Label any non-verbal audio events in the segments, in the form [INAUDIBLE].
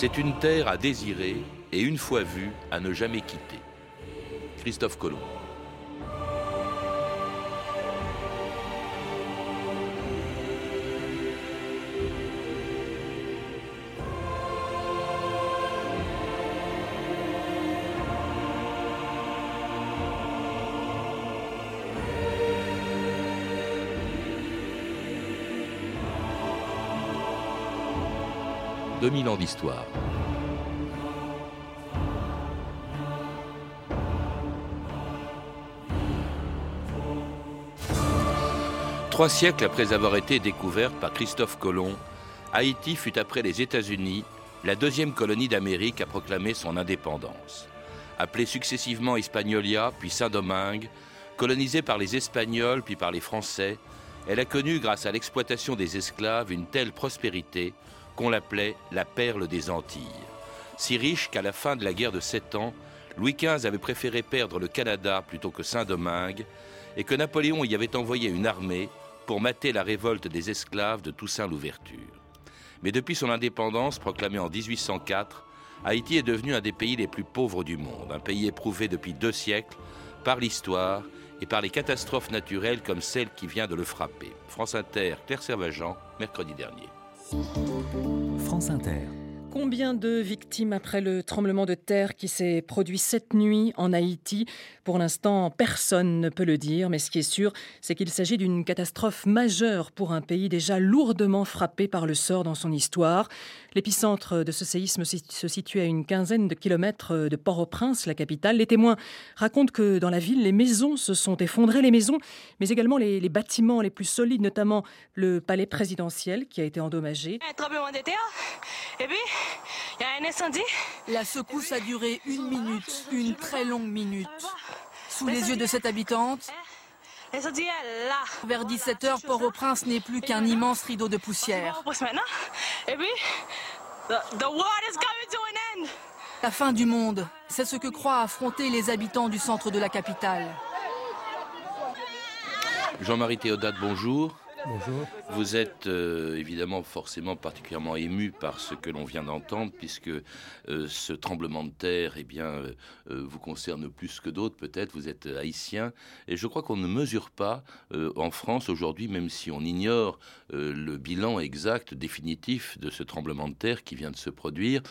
C'est une terre à désirer et une fois vue, à ne jamais quitter. Christophe Colomb. 2000 ans d'histoire. Trois siècles après avoir été découverte par Christophe Colomb, Haïti fut après les États-Unis la deuxième colonie d'Amérique à proclamer son indépendance. Appelée successivement Hispaniola puis Saint-Domingue, colonisée par les Espagnols puis par les Français, elle a connu, grâce à l'exploitation des esclaves, une telle prospérité qu'on l'appelait la perle des Antilles. Si riche qu'à la fin de la guerre de Sept Ans, Louis XV avait préféré perdre le Canada plutôt que Saint-Domingue, et que Napoléon y avait envoyé une armée pour mater la révolte des esclaves de Toussaint l'Ouverture. Mais depuis son indépendance proclamée en 1804, Haïti est devenu un des pays les plus pauvres du monde, un pays éprouvé depuis deux siècles par l'histoire et par les catastrophes naturelles comme celle qui vient de le frapper. France Inter, Claire Servageant, mercredi dernier. France Inter. Combien de victimes après le tremblement de terre qui s'est produit cette nuit en Haïti? Pour l'instant, personne ne peut le dire, mais ce qui est sûr, c'est qu'il s'agit d'une catastrophe majeure pour un pays déjà lourdement frappé par le sort dans son histoire. L'épicentre de ce séisme se situe à une quinzaine de kilomètres de Port-au-Prince, la capitale. Les témoins racontent que dans la ville, les maisons se sont effondrées, les maisons, mais également les, les bâtiments les plus solides, notamment le palais présidentiel qui a été endommagé. Un tremblement de terre, et puis il y a un incendie? La secousse a duré une minute, une très longue minute. Sous les yeux de cette habitante, là. vers 17h, Port-au-Prince n'est plus qu'un immense rideau de poussière. Et puis. La fin du monde, c'est ce que croient affronter les habitants du centre de la capitale. Jean-Marie Théodate, bonjour. Bonjour. Vous êtes euh, évidemment forcément particulièrement ému par ce que l'on vient d'entendre, puisque euh, ce tremblement de terre eh bien, euh, vous concerne plus que d'autres, peut-être. Vous êtes haïtien. Et je crois qu'on ne mesure pas en France aujourd'hui, même si on ignore le bilan exact, définitif de ce tremblement de terre qui vient de se produire,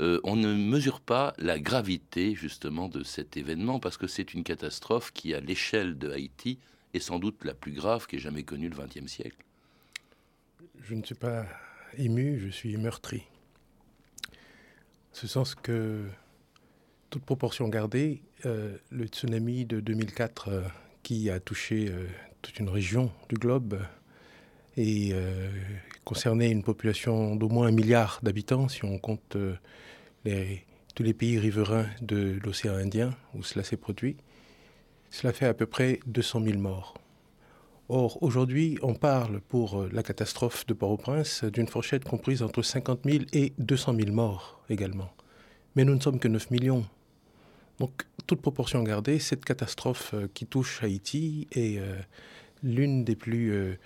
on ne mesure pas la gravité justement de cet événement, parce que c'est une catastrophe qui, à l'échelle de Haïti, est sans doute la plus grave qu'ait jamais connue le XXe siècle. Je ne suis pas ému, je suis meurtri. Ce sens que, toute proportion gardée, euh, le tsunami de 2004 euh, qui a touché euh, toute une région du globe et concernait une population d'au moins un milliard d'habitants, si on compte tous les pays riverains de l'océan Indien où cela s'est produit, cela fait à peu près 200 000 morts. Or, aujourd'hui, on parle pour euh, la catastrophe de Port-au-Prince d'une fourchette comprise entre 50 000 et 200 000 morts également. Mais nous ne sommes que 9 millions. Donc, toute proportion gardée, cette catastrophe euh, qui touche Haïti est euh, l'une des plus,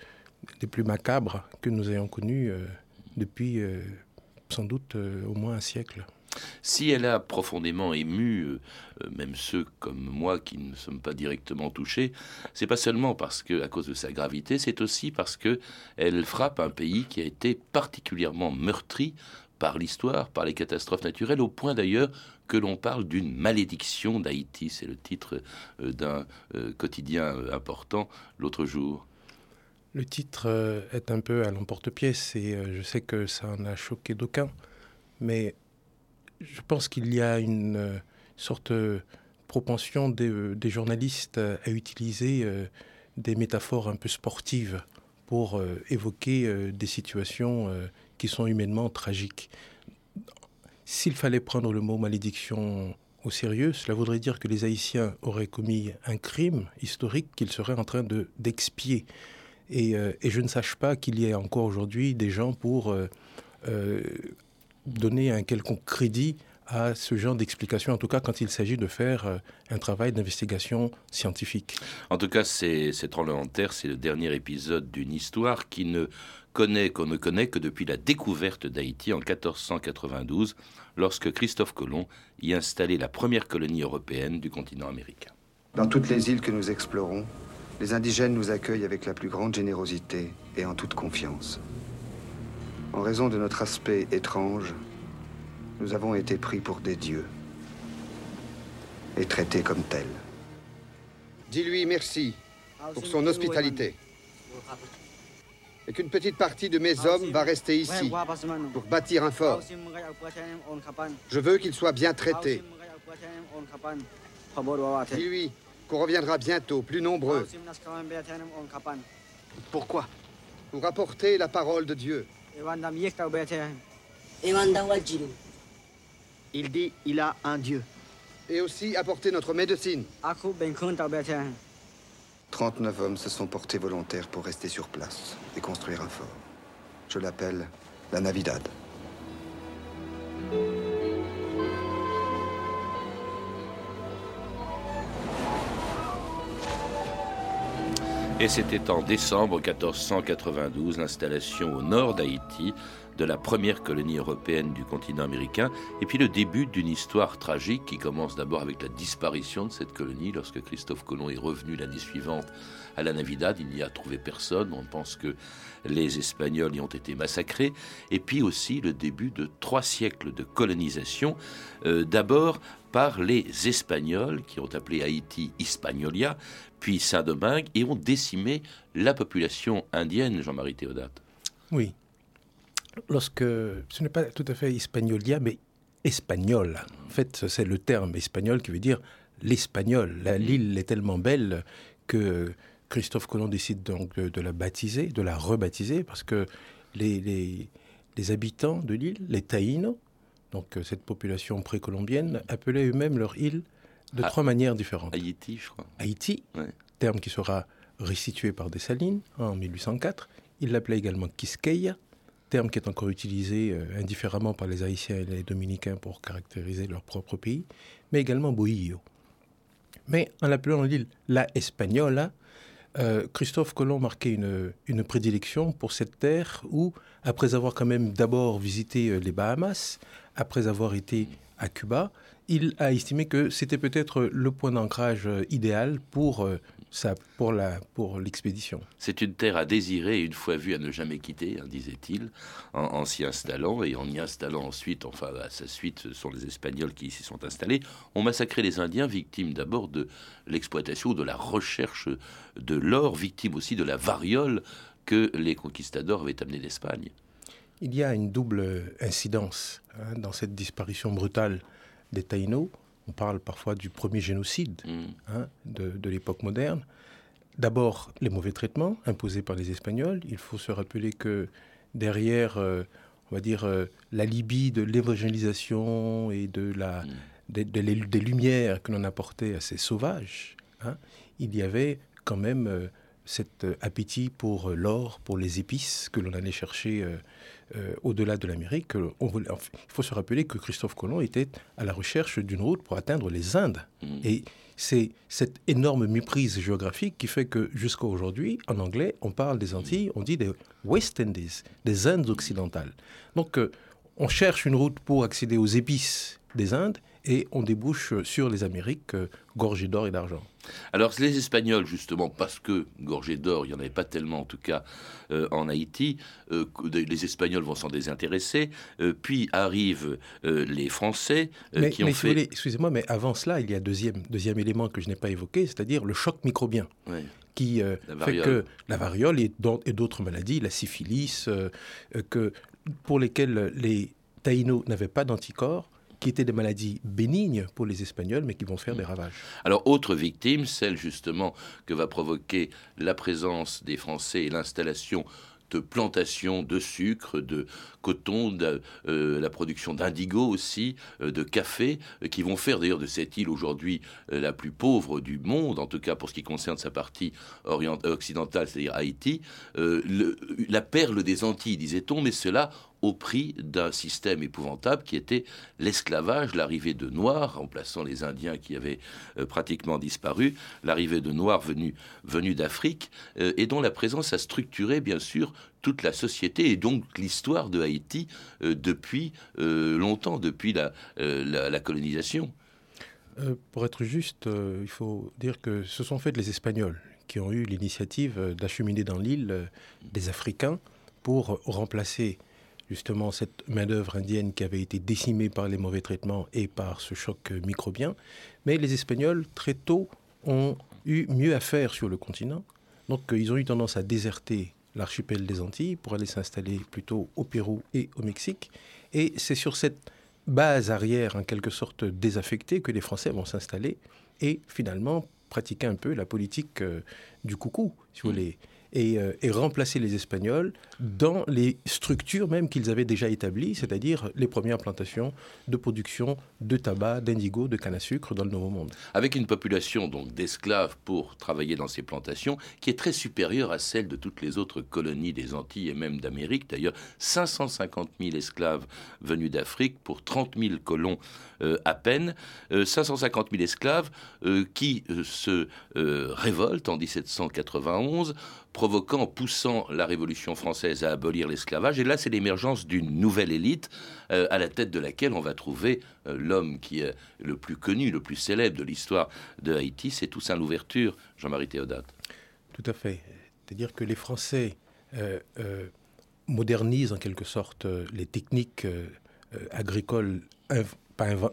macabres que nous ayons connues depuis sans doute au moins un siècle. Si elle a profondément ému, euh, euh, même ceux comme moi qui ne sommes pas directement touchés, c'est pas seulement parce que, à cause de sa gravité, c'est aussi parce que elle frappe un pays qui a été particulièrement meurtri par l'histoire, par les catastrophes naturelles, au point d'ailleurs que l'on parle d'une malédiction d'Haïti. C'est le titre euh, d'un quotidien important l'autre jour. Le titre est un peu à l'emporte-pièce et je sais que ça en a choqué d'aucuns, mais je pense qu'il y a une euh, sorte de propension des, euh, journalistes euh, à utiliser euh, des métaphores un peu sportives pour euh, évoquer euh, des situations euh, qui sont humainement tragiques. S'il fallait prendre le mot malédiction au sérieux, cela voudrait dire que les Haïtiens auraient commis un crime historique qu'ils seraient en train de- d'expier. Et, euh, je ne sache pas qu'il y ait encore aujourd'hui des gens pour euh, euh, donner un quelconque crédit à ce genre d'explication, en tout cas quand il s'agit de faire euh, un travail d'investigation scientifique. En tout cas, c'est, ce tremblement de terre, c'est le dernier épisode d'une histoire qui ne connaît qu'on ne connaît que depuis la découverte d'Haïti en 1492, lorsque Christophe Colomb y installait la première colonie européenne du continent américain. Dans toutes les îles que nous explorons, les indigènes nous accueillent avec la plus grande générosité et en toute confiance. En raison de notre aspect étrange, nous avons été pris pour des dieux et traités comme tels. Dis-lui merci pour son hospitalité. Et qu'une petite partie de mes hommes va rester ici pour bâtir un fort. Je veux qu'il soit bien traité. Dis-lui qu'on reviendra bientôt, plus nombreux. Pourquoi? Pour apporter la parole de Dieu. Il dit il a un Dieu. Et aussi apporter notre médecine. 39 hommes se sont portés volontaires pour rester sur place et construire un fort. Je l'appelle la Navidad. Et c'était en décembre 1492 l'installation au nord d'Haïti de la première colonie européenne du continent américain, et puis le début d'une histoire tragique qui commence d'abord avec la disparition de cette colonie lorsque Christophe Colomb est revenu l'année suivante à la Navidad, il n'y a trouvé personne, on pense que les Espagnols y ont été massacrés, et puis aussi le début de trois siècles de colonisation, euh, d'abord par les Espagnols qui ont appelé Haïti Hispaniolia, puis Saint-Domingue, et ont décimé la population indienne, Jean-Marie Théodate. Oui. Lorsque ce n'est pas tout à fait Hispaniolia, mais espagnol. En fait, c'est le terme espagnol qui veut dire l'espagnol. L'île est tellement belle que Christophe Colomb décide donc de, la baptiser, de la rebaptiser, parce que les, les habitants de l'île, les Taïnos, donc cette population précolombienne, appelaient eux-mêmes leur île de Ah. trois manières différentes. Haïti, je crois. Haïti, Ouais. terme qui sera restitué par Dessalines en 1804. Il l'appelait également Quisqueya, terme qui est encore utilisé euh, indifféremment par les Haïtiens et les Dominicains pour caractériser leur propre pays, mais également Bohio. Mais en l'appelant l'île La Espagnola, euh, Christophe Colomb marquait une, une prédilection pour cette terre où, après avoir quand même d'abord visité euh, les Bahamas, après avoir été à Cuba, il a estimé que c'était peut-être le point d'ancrage euh, idéal pour, euh, sa- pour, la, pour l'expédition. C'est une terre à désirer, une fois vue à ne jamais quitter, hein, disait-il, en, en s'y installant, et en y installant ensuite, enfin à sa suite, ce sont les Espagnols qui s'y sont installés, ont massacré les Indiens, victimes d'abord de l'exploitation, de la recherche de l'or, victimes aussi de la variole que les conquistadors avaient amené d'Espagne. Il y a une double incidence hein, dans cette disparition brutale des Taïnos. On parle parfois du premier génocide Mm. hein, de, de l'époque moderne. D'abord, les mauvais traitements imposés par les Espagnols. Il faut se rappeler que derrière, euh, on va dire, euh, la Libye de l'évangélisation et de la, Mm. les- des lumières que l'on apportait à ces sauvages, hein, il y avait quand même euh, cet euh, appétit pour euh, l'or, pour les épices que l'on allait chercher euh, au-delà de l'Amérique. Il faut se rappeler que Christophe Colomb était à la recherche d'une route pour atteindre les Indes. Mm. Et c'est cette énorme méprise géographique qui fait que jusqu'à aujourd'hui, en anglais, on parle des Antilles, on dit des West Indies, des Indes occidentales. Donc, on cherche une route pour accéder aux épices des Indes et on débouche sur les Amériques euh, gorgées d'or et d'argent. Alors les Espagnols, justement, parce que gorgé d'or, il n'y en avait pas tellement en tout cas euh, en Haïti, euh, les Espagnols vont s'en désintéresser, euh, puis arrivent les Français mais, qui ont mais fait... excusez-moi, mais avant cela, il y a deuxième, deuxième élément que je n'ai pas évoqué, c'est-à-dire le choc microbien. Ouais. qui euh, fait variole. que la variole et d'au- et d'autres maladies, la syphilis, euh, que, pour lesquelles les Taïnos n'avaient pas d'anticorps, qui étaient des maladies bénignes pour les Espagnols, mais qui vont faire des ravages. Alors, autre victime, celle justement que va provoquer la présence des Français et l'installation de plantations de sucre, de coton, de, euh, la production d'indigo aussi, euh, de café, euh, qui vont faire d'ailleurs de cette île aujourd'hui la plus pauvre du monde, en tout cas pour ce qui concerne sa partie orient- occidentale, c'est-à-dire Haïti, le- la perle des Antilles, disait-on, mais cela au prix d'un système épouvantable qui était l'esclavage, l'arrivée de Noirs, remplaçant les Indiens qui avaient euh, pratiquement disparu, l'arrivée de Noirs venus, venus d'Afrique, euh, et dont la présence a structuré, bien sûr, toute la société et donc l'histoire de Haïti euh, depuis longtemps, depuis la, la, colonisation. pour être juste, il faut dire que ce sont en fait les Espagnols qui ont eu l'initiative d'acheminer dans l'île des Africains pour remplacer justement cette main-d'œuvre indienne qui avait été décimée par les mauvais traitements et par ce choc microbien. Mais les Espagnols, très tôt, ont eu mieux à faire sur le continent. Donc, euh, ils ont eu tendance à déserter l'archipel des Antilles pour aller s'installer plutôt au Pérou et au Mexique. Et c'est sur cette base arrière, en quelque sorte désaffectée, que les Français vont s'installer et finalement pratiquer un peu la politique euh, du coucou, si vous mmh. Euh, et, remplacer les Espagnols dans les structures même qu'ils avaient déjà établies, c'est-à-dire les premières plantations de production de tabac, d'indigo, de canne à sucre dans le Nouveau Monde. Avec une population donc d'esclaves pour travailler dans ces plantations qui est très supérieure à celle de toutes les autres colonies des Antilles et même d'Amérique. D'ailleurs, 550 000 esclaves venus d'Afrique pour 30 000 colons euh, à peine. 550 euh, 000 esclaves qui se révoltent en 1791 provoquant, poussant la Révolution française à abolir l'esclavage. Et là, c'est l'émergence d'une nouvelle élite euh, à la tête de laquelle on va trouver euh, l'homme qui est le plus connu, le plus célèbre de l'histoire de Haïti, c'est Toussaint Louverture, Jean-Marie Théodate. Tout à fait. C'est-à-dire que les Français euh, modernisent en quelque sorte les techniques agricoles,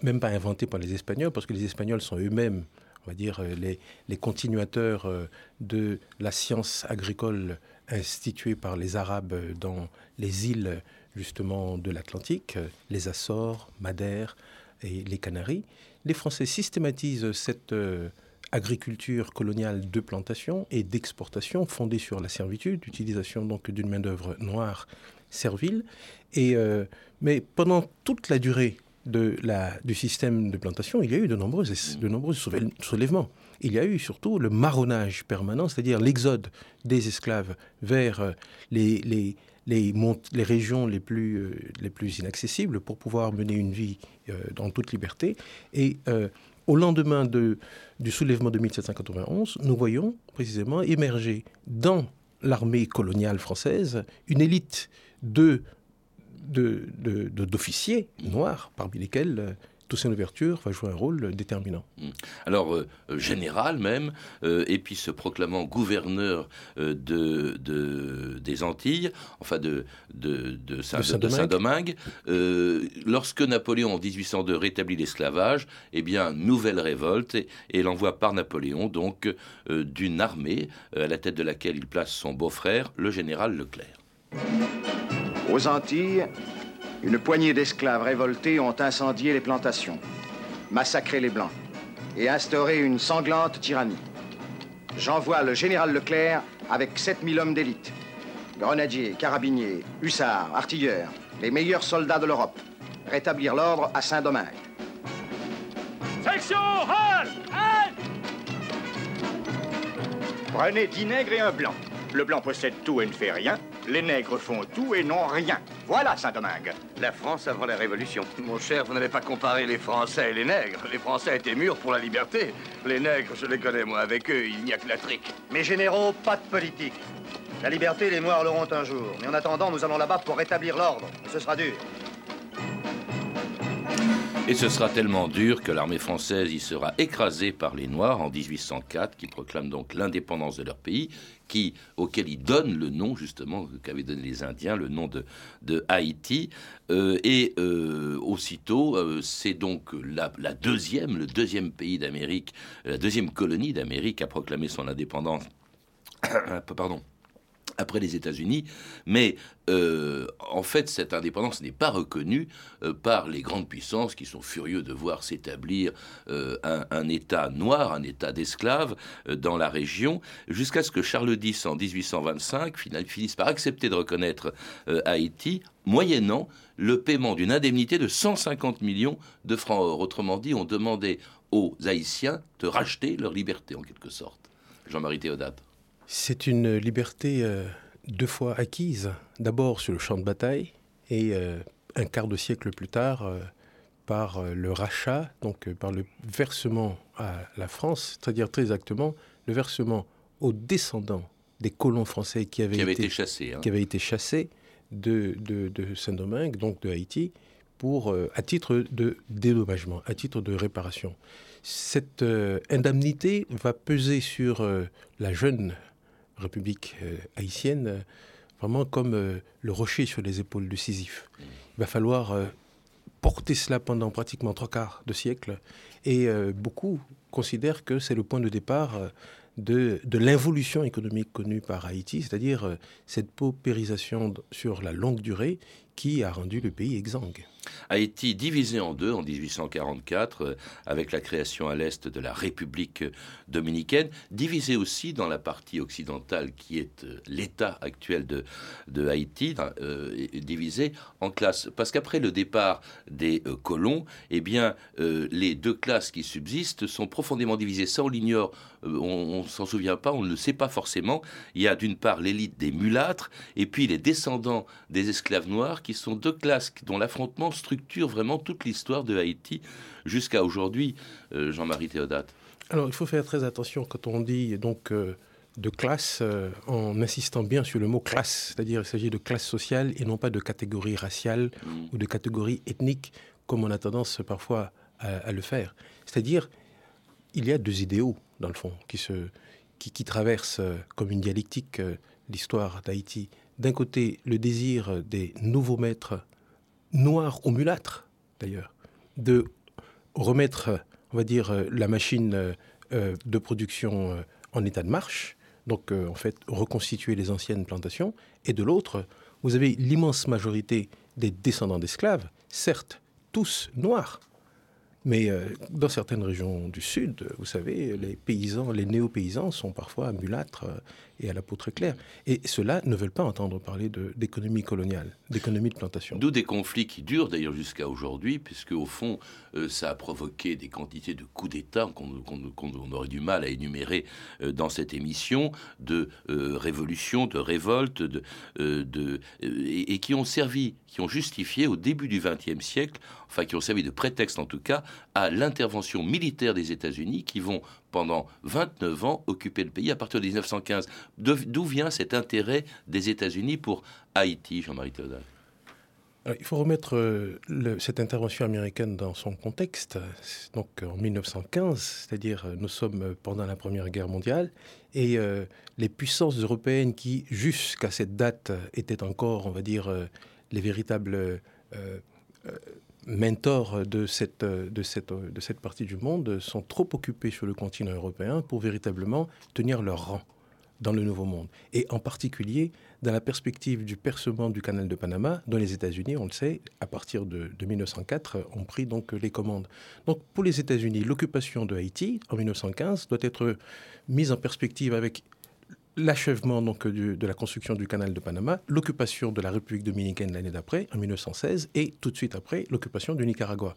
même pas inventées par les Espagnols, parce que les Espagnols sont eux-mêmes on va dire, euh, les, les, continuateurs euh, de la science agricole instituée par les Arabes dans les îles justement de l'Atlantique, les Açores, Madère et les Canaries. Les Français systématisent cette euh, agriculture coloniale de plantation et d'exportation fondée sur la servitude, utilisation donc d'une main-d'œuvre noire servile. Et, mais pendant toute la durée de la, du système de plantation, il y a eu de nombreux, de nombreux soulèvements. Il y a eu surtout le marronnage permanent, c'est-à-dire l'exode des esclaves vers euh, les, les, les, les régions les plus, euh, les plus inaccessibles pour pouvoir mener une vie euh, dans toute liberté. Et au lendemain de, du soulèvement de 1791, nous voyons précisément émerger dans l'armée coloniale française une élite de d'officiers de, noirs, parmi lesquels euh, Toussaint Louverture va jouer un rôle déterminant. Mm. Alors, euh, général même, euh, et puis se proclamant gouverneur de, des Antilles, enfin de, de, Saint-Domingue, lorsque Napoléon en 1802 rétablit l'esclavage, eh bien, nouvelle révolte, et, et l'envoie par Napoléon, donc, d'une armée à la tête de laquelle il place son beau-frère, le général Leclerc. Aux Antilles, une poignée d'esclaves révoltés ont incendié les plantations, massacré les Blancs et instauré une sanglante tyrannie. J'envoie le général Leclerc avec 7000 hommes d'élite, grenadiers, carabiniers, hussards, artilleurs, les meilleurs soldats de l'Europe, rétablir l'ordre à Saint-Domingue. Section Hall Prenez dix nègres et un blanc. Le blanc possède tout et ne fait rien. Les nègres font tout et n'ont rien. Voilà Saint-Domingue. La France avant la Révolution. Mon cher, vous n'avez pas comparé les Français et les nègres. Les Français étaient mûrs pour la liberté. Les nègres, je les connais, moi. Avec eux, il n'y a que la trique. Mes généraux, pas de politique. La liberté, les Noirs l'auront un jour. Mais en attendant, nous allons là-bas pour rétablir l'ordre. ce sera dur. Et ce sera tellement dur que l'armée française y sera écrasée par les Noirs en 1804, qui proclament donc l'indépendance de leur pays, qui, auquel ils donnent le nom justement qu'avaient donné les Indiens, le nom de, de Haïti. Euh, et euh, aussitôt, euh, c'est donc la, deuxième, le deuxième pays d'Amérique, la deuxième colonie d'Amérique à proclamer son indépendance. [COUGHS] Pardon après les États-Unis, mais euh, en fait, cette indépendance n'est pas reconnue euh, par les grandes puissances qui sont furieux de voir s'établir euh, un, État noir, un État d'esclaves dans la région, jusqu'à ce que Charles X, en 1825, finisse par accepter de reconnaître Haïti, moyennant le paiement d'une indemnité de 150 millions de francs or. Autrement dit, on demandait aux Haïtiens de racheter leur liberté, en quelque sorte. Jean-Marie Théodate. C'est une liberté deux fois acquise, d'abord sur le champ de bataille Et un quart de siècle plus tard, par le rachat, donc par le versement à la France, c'est-à-dire très exactement le versement aux descendants des colons français qui avaient, été, chassés, hein. qui avaient été chassés de, de, Saint-Domingue, donc de Haïti, pour, euh, à titre de dédommagement, à titre de réparation. Cette euh, indemnité va peser sur euh, la jeune République haïtienne vraiment comme le rocher sur les épaules de Sisyphe. Il va falloir porter cela pendant pratiquement trois quarts de siècle et beaucoup considèrent que c'est le point de départ de, de l'involution économique connue par Haïti, c'est-à-dire cette paupérisation sur la longue durée qui a rendu le pays exsangue? Haïti divisé en deux en 1844 euh, avec la création à l'est de la République dominicaine, divisé aussi dans la partie occidentale qui est euh, l'État actuel de, de Haïti, euh, divisé en classes. Parce qu'après le départ des colons, eh bien, les deux classes qui subsistent sont profondément divisées. Ça, on l'ignore, on, ne s'en souvient pas, on ne le sait pas forcément. Il y a d'une part l'élite des mulâtres et puis les descendants des esclaves noirs qui qui sont deux classes dont l'affrontement structure vraiment toute l'histoire de Haïti jusqu'à aujourd'hui, euh, Jean-Marie Théodate Alors, il faut faire très attention quand on dit donc euh, de classe, euh, en insistant bien sur le mot classe, c'est-à-dire il s'agit de classe sociale et non pas de catégorie raciale mm. ou de catégorie ethnique, comme on a tendance parfois à, le faire. C'est-à-dire, il y a deux idéaux, dans le fond, qui, se, qui, qui traversent comme une dialectique l'histoire d'Haïti d'un côté le désir des nouveaux maîtres, noirs ou mulâtres d'ailleurs, de remettre, va dire, la machine euh, de production euh, en état de marche, donc euh, en fait reconstituer les anciennes plantations, et de l'autre, vous avez l'immense majorité des descendants d'esclaves, certes tous noirs, mais dans certaines régions du Sud, vous savez, les paysans, les néo-paysans sont parfois mulâtres et à la peau très claire. Et ceux-là ne veulent pas entendre parler d'économie coloniale, d'économie de plantation. D'où des conflits qui durent d'ailleurs jusqu'à aujourd'hui, puisque au fond, euh, ça a provoqué des quantités de coups d'État qu'on aurait du mal à énumérer euh, dans cette émission, de euh, révolutions, de révoltes, et, et, qui ont servi, qui ont justifié au début du XXe siècle, enfin qui ont servi de prétexte en tout cas, à l'intervention militaire des États-Unis qui vont pendant 29 ans occuper le pays à partir de 1915. D'où vient cet intérêt des États-Unis pour Haïti, Jean-Marie Théodore? Il faut remettre euh, cette intervention américaine dans son contexte. Donc en 1915, c'est-à-dire euh, nous sommes pendant la Première Guerre mondiale, et euh, les puissances européennes qui, jusqu'à cette date, étaient encore, on va dire, les véritables mentors de cette, de, cette, de cette partie du monde sont trop occupés sur le continent européen pour véritablement tenir leur rang dans le Nouveau Monde. Et en particulier dans la perspective du percement du canal de Panama, dont les États-Unis, on le sait, à partir de, de, 1904, ont pris donc les commandes. Donc pour les États-Unis, l'occupation de Haïti en 1915 doit être mise en perspective avec l'achèvement donc de la construction du canal de Panama, l'occupation de la République dominicaine l'année d'après, en 1916, et tout de suite après, l'occupation du Nicaragua.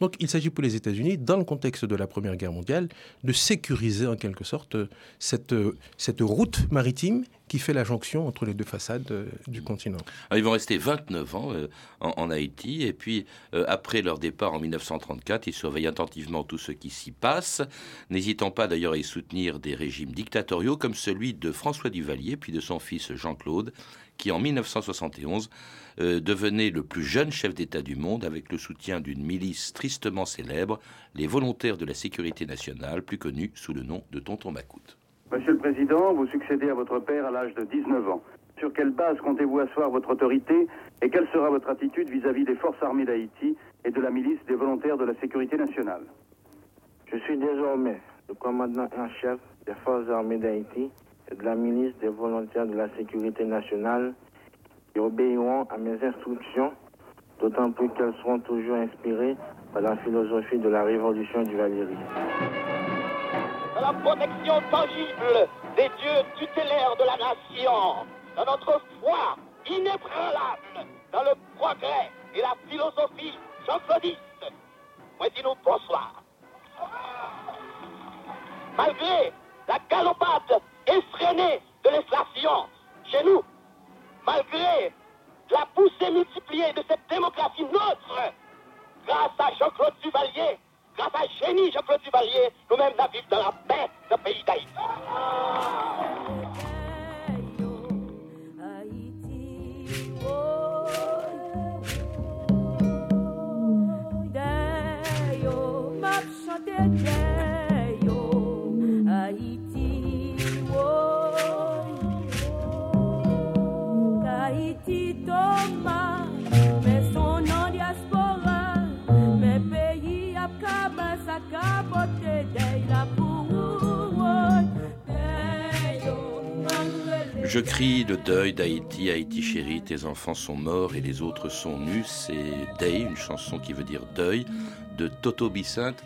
Donc il s'agit pour les États-Unis, dans le contexte de la Première Guerre mondiale, de sécuriser en quelque sorte cette, cette route maritime qui fait la jonction entre les deux façades euh, du continent. ils vont rester 29 ans euh, en, Haïti, et puis euh, après leur départ en 1934, ils surveillent attentivement tout ce qui s'y passe, n'hésitant pas d'ailleurs à y soutenir des régimes dictatoriaux comme celui de François Duvalier, puis de son fils Jean-Claude, qui en 1971 devenait le plus jeune chef d'État du monde avec le soutien d'une milice tristement célèbre, les volontaires de la sécurité nationale, plus connus sous le nom de Tonton Macoute. Monsieur le Président, vous succédez à votre père à l'âge de 19 ans. Sur quelle base comptez-vous asseoir votre autorité et quelle sera votre attitude vis-à-vis des forces armées d'Haïti et de la milice des volontaires de la sécurité nationale? Je suis désormais le commandant en chef des forces armées d'Haïti et de la milice des volontaires de la sécurité nationale qui obéiront à mes instructions, d'autant plus qu'elles seront toujours inspirées par la philosophie de la révolution du Valérie la protection tangible des dieux tutélaires de la nation, dans notre foi inébranlable dans le progrès et la philosophie jean-claudiste. Moi, dis-nous bonsoir. Malgré la galopade effrénée de l'inflation chez nous, malgré la poussée multipliée de Jean-Claude Duvalier, grâce à génie Jean-Claude Duvalier, nous-mêmes vivons dans la paix, ce pays d'Haïti. Je crie le deuil d'Haïti, Haïti chérie, tes enfants sont morts et les autres sont nus. C'est Day, une chanson qui veut dire deuil, de Toto Bicinte,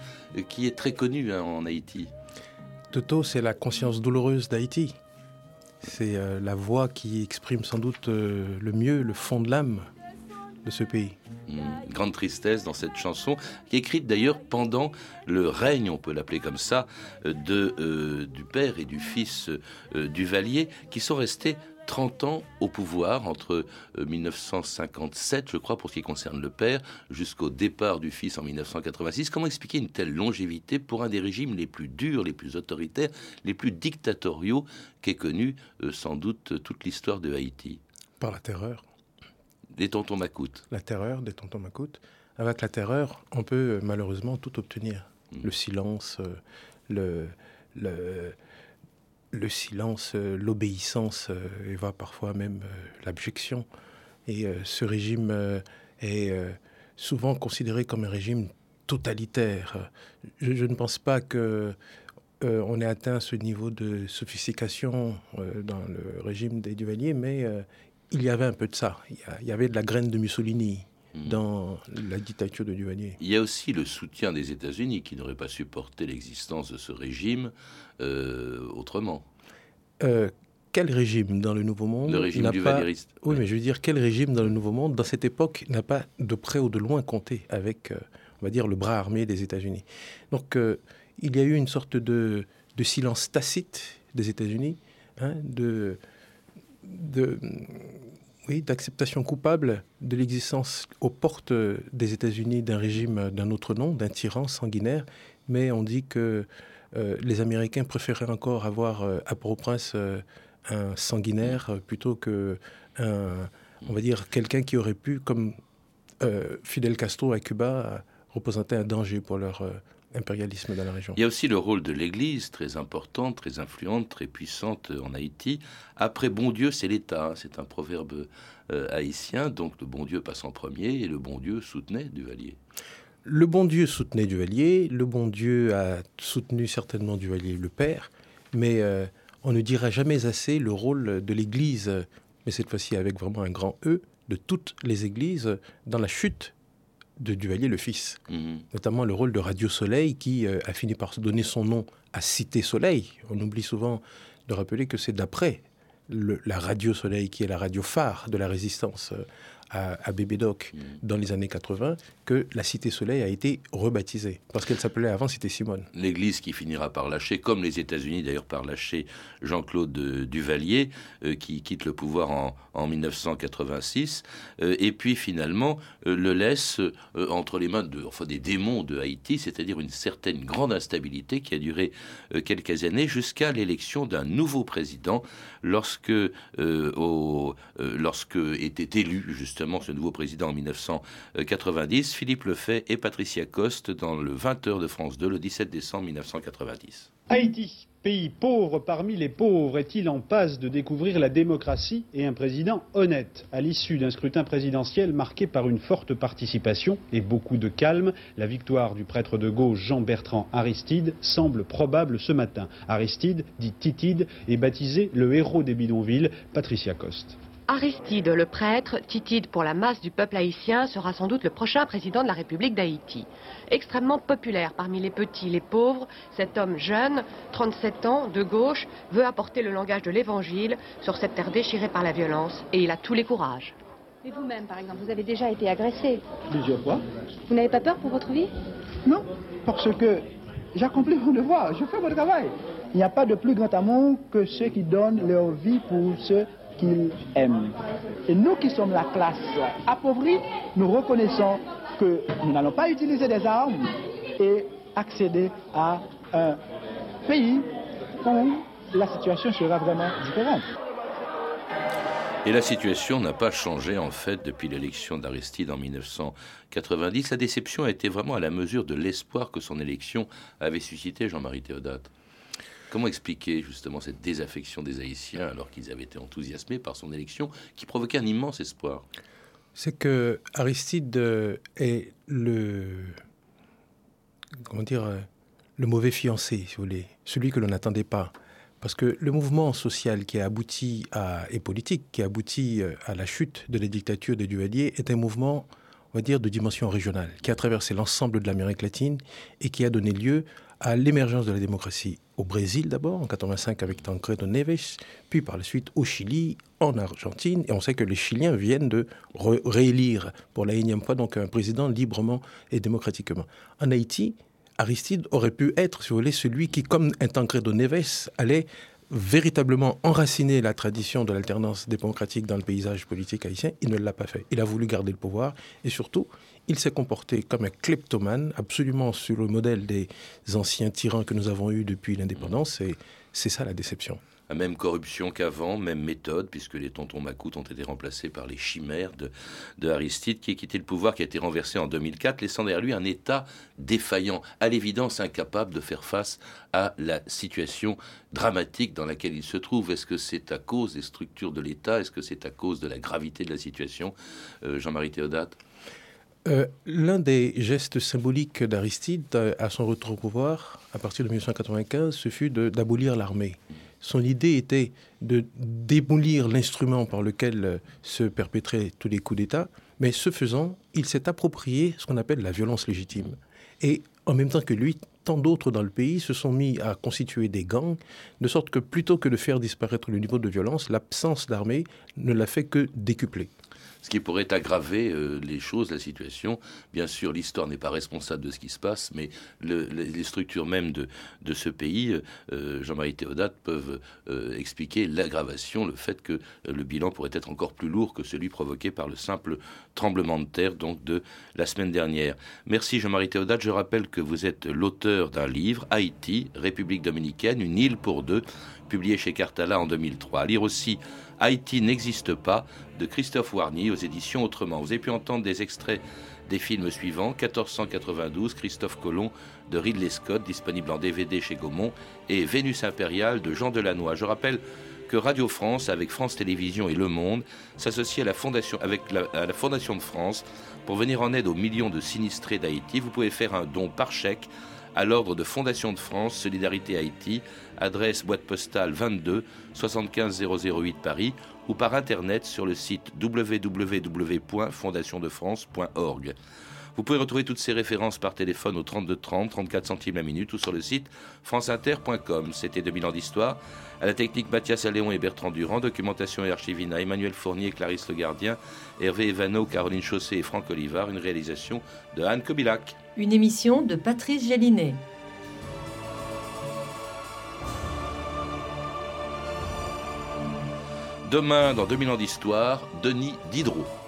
qui est très connu hein, en Haïti. Toto, c'est la conscience douloureuse d'Haïti. C'est euh, la voix qui exprime sans doute euh, le mieux le fond de l'âme de ce pays. Une grande tristesse dans cette chanson, qui est écrite d'ailleurs pendant le règne, on peut l'appeler comme ça, de, euh, du père et du fils euh, Duvalier, qui sont restés 30 ans au pouvoir, entre 1957, euh, je crois, pour ce qui concerne le père, jusqu'au départ du fils en 1986. Comment expliquer une telle longévité pour un des régimes les plus durs, les plus autoritaires, les plus dictatoriaux qu'ait connu sans doute toute l'histoire de Haïti? Par la terreur des tontons Macoutes. La terreur des tontons Macoutes. Avec la terreur, on peut malheureusement tout obtenir. Mm. Le silence, euh, le, le, le silence, euh, l'obéissance, euh, et va parfois même l'abjection. Et ce régime est souvent considéré comme un régime totalitaire. Je, je ne pense pas que on ait atteint ce niveau de sophistication dans le régime des Duvaliers, mais il y avait un peu de ça. Il y avait de la graine de Mussolini hmm. dans la dictature de Duvalier. Il y a aussi le soutien des États-Unis qui n'auraient pas supporté l'existence de ce régime euh, autrement. Euh, quel régime dans le Nouveau Monde Le régime du pas... Oui, mais je veux dire, quel régime dans le Nouveau Monde, dans cette époque, n'a pas de près ou de loin compté avec, euh, on va dire, le bras armé des États-Unis? Donc, il y a eu une sorte de, de silence tacite des États-Unis, hein, de, oui, d'acceptation coupable de l'existence aux portes des États-Unis d'un régime d'un autre nom, d'un tyran sanguinaire, mais on dit que euh, les Américains préféraient encore avoir euh, à Port-au-Prince euh, un sanguinaire plutôt que on va dire quelqu'un qui aurait pu, comme Fidel Castro à Cuba, représenter un danger pour leur impérialisme dans la région. Il y a aussi le rôle de l'Église, très importante, très influente, très puissante en Haïti. Après bon Dieu, c'est l'État. C'est un proverbe euh, haïtien. Donc le bon Dieu passe en premier et le bon Dieu soutenait Duvalier. Le bon Dieu soutenait Duvalier. Le bon Dieu a soutenu certainement Duvalier le Père. Mais euh, on ne dira jamais assez le rôle de l'Église, mais cette fois-ci avec vraiment un grand E, de toutes les églises dans la chute de Duvalier le fils, mhm. notamment le rôle de Radio Soleil qui euh, a fini par donner son nom à Cité Soleil. On oublie souvent de rappeler que c'est d'après la Radio Soleil qui est la radio phare de la résistance euh, à, Bébé Doc mm. dans les années 80 que la Cité Soleil a été rebaptisée. Parce qu'elle s'appelait avant Cité Simone. L'Église qui finira par lâcher, comme les États-Unis d'ailleurs par lâcher Jean-Claude Duvalier, euh, qui quitte le pouvoir en, 1986, euh, et puis finalement euh, le laisse entre les mains de, enfin, des démons de Haïti, c'est-à-dire une certaine grande instabilité qui a duré quelques années jusqu'à l'élection d'un nouveau président lorsque, au, lorsque était élu justement ce nouveau président en 1990, Philippe Lefay et Patricia Coste dans le 20h de France 2 le 17 décembre 1990. Haïti, pays pauvre parmi les pauvres, est-il en passe de découvrir la démocratie et un président honnête? À l'issue d'un scrutin présidentiel marqué par une forte participation et beaucoup de calme, la victoire du prêtre de gauche Jean-Bertrand Aristide semble probable ce matin. Aristide, dit Titide, est baptisé le héros des bidonvilles, Patricia Coste. Aristide, le prêtre, titide pour la masse du peuple haïtien, sera sans doute le prochain président de la République d'Haïti. Extrêmement populaire parmi les petits, les pauvres, cet homme jeune, 37 ans, de gauche, veut apporter le langage de l'Évangile sur cette terre déchirée par la violence, et il a tous les courages. Et vous-même, par exemple, vous avez déjà été agressé Plusieurs fois. Vous n'avez pas peur pour votre vie? Non, parce que j'accomplis mon devoir, je fais mon travail. Il n'y a pas de plus grand amour que ceux qui donnent leur vie pour ceux qu'ils aiment. Et nous qui sommes la classe appauvrie, nous reconnaissons que nous n'allons pas utiliser des armes et accéder à un pays où la situation sera vraiment différente. Et la situation n'a pas changé en fait depuis l'élection d'Aristide en 1990. La déception a été vraiment à la mesure de l'espoir que son élection avait suscité, Jean-Marie Théodate. Comment expliquer justement cette désaffection des Haïtiens alors qu'ils avaient été enthousiasmés par son élection qui provoquait un immense espoir? C'est que Aristide est le comment dire le mauvais fiancé, si vous voulez, celui que l'on n'attendait pas. Parce que le mouvement social qui a abouti à, et politique qui a abouti euh, à la chute de la dictature des Duvalier est un mouvement, on dire, de dimension régionale, qui a traversé l'ensemble de l'Amérique latine et qui a donné lieu à l'émergence de la démocratie au Brésil d'abord, en 85 avec Tancredo Neves, puis par la suite au Chili, en Argentine, et on sait que les Chiliens viennent de réélire pour la énième fois donc un président librement et démocratiquement. En Haïti, Aristide aurait pu être, si vous voulez, celui qui, comme un Tancredo Neves, allait véritablement enraciner la tradition de l'alternance démocratique dans le paysage politique haïtien. Il ne l'a pas fait. Il a voulu garder le pouvoir et surtout, il s'est comporté comme un kleptomane, absolument sur le modèle des anciens tyrans que nous avons eus depuis l'indépendance. Et c'est ça la déception la même corruption qu'avant, même méthode, puisque les tontons macoutes ont été remplacés par les chimères de, Aristide, qui a quitté le pouvoir, qui a été renversé en 2004, laissant derrière lui un État défaillant, à l'évidence incapable de faire face à la situation dramatique dans laquelle il se trouve. Est-ce que c'est à cause des structures de l'État? Est-ce que c'est à cause de la gravité de la situation? Euh, Jean-Marie Théodate euh, L'un des gestes symboliques d'Aristide euh, à son retour au pouvoir, à partir de 1995, ce fut d'abolir l'armée. Son idée était de démolir l'instrument par lequel euh, se perpétraient tous les coups d'État, mais ce faisant, il s'est approprié ce qu'on appelle la violence légitime. Et en même temps que lui, tant d'autres dans le pays se sont mis à constituer des gangs, de sorte que plutôt que de faire disparaître le niveau de violence, l'absence d'armée ne l'a fait que décupler ce qui pourrait aggraver euh, les choses, la situation. Bien sûr, l'histoire n'est pas responsable de ce qui se passe, mais les structures même de, ce pays, euh, Jean-Marie Théodate, peuvent euh, expliquer l'aggravation, le fait que le bilan pourrait être encore plus lourd que celui provoqué par le simple tremblement de terre donc de la semaine dernière. Merci Jean-Marie Théodate. Je rappelle que vous êtes l'auteur d'un livre, Haïti, République dominicaine, une île pour deux, publié chez Cartala en 2003. À lire aussi Haïti n'existe pas de Christophe Warny aux éditions Autrement. Vous avez pu entendre des extraits des films suivants 1492, Christophe Colomb de Ridley Scott, disponible en DVD chez Gaumont, et Vénus impériale de Jean Delannoy. Je rappelle que Radio France, avec France Télévisions et Le Monde, s'associe à la Fondation, avec la Fondation de France pour venir en aide aux millions de sinistrés d'Haïti. Vous pouvez faire un don par chèque à l'ordre de Fondation de France Solidarité Haïti, adresse boîte postale 22 75 008 Paris ou par internet sur le site www.fondationdefrance.org. Vous pouvez retrouver toutes ces références par téléphone au 32 30, 34 centimes la minute ou sur le site franceinter.com. C'était 2000 ans d'histoire. À la technique Mathias Alléon et Bertrand Durand, documentation et archivina Emmanuel Fournier, Clarisse Le Gardien, Hervé Evano, Caroline Chaussé et Franck Olivard, une réalisation de Anne Kobilac. Une émission de Patrice Gélinet. Demain, dans 2000 ans d'histoire, Denis Diderot.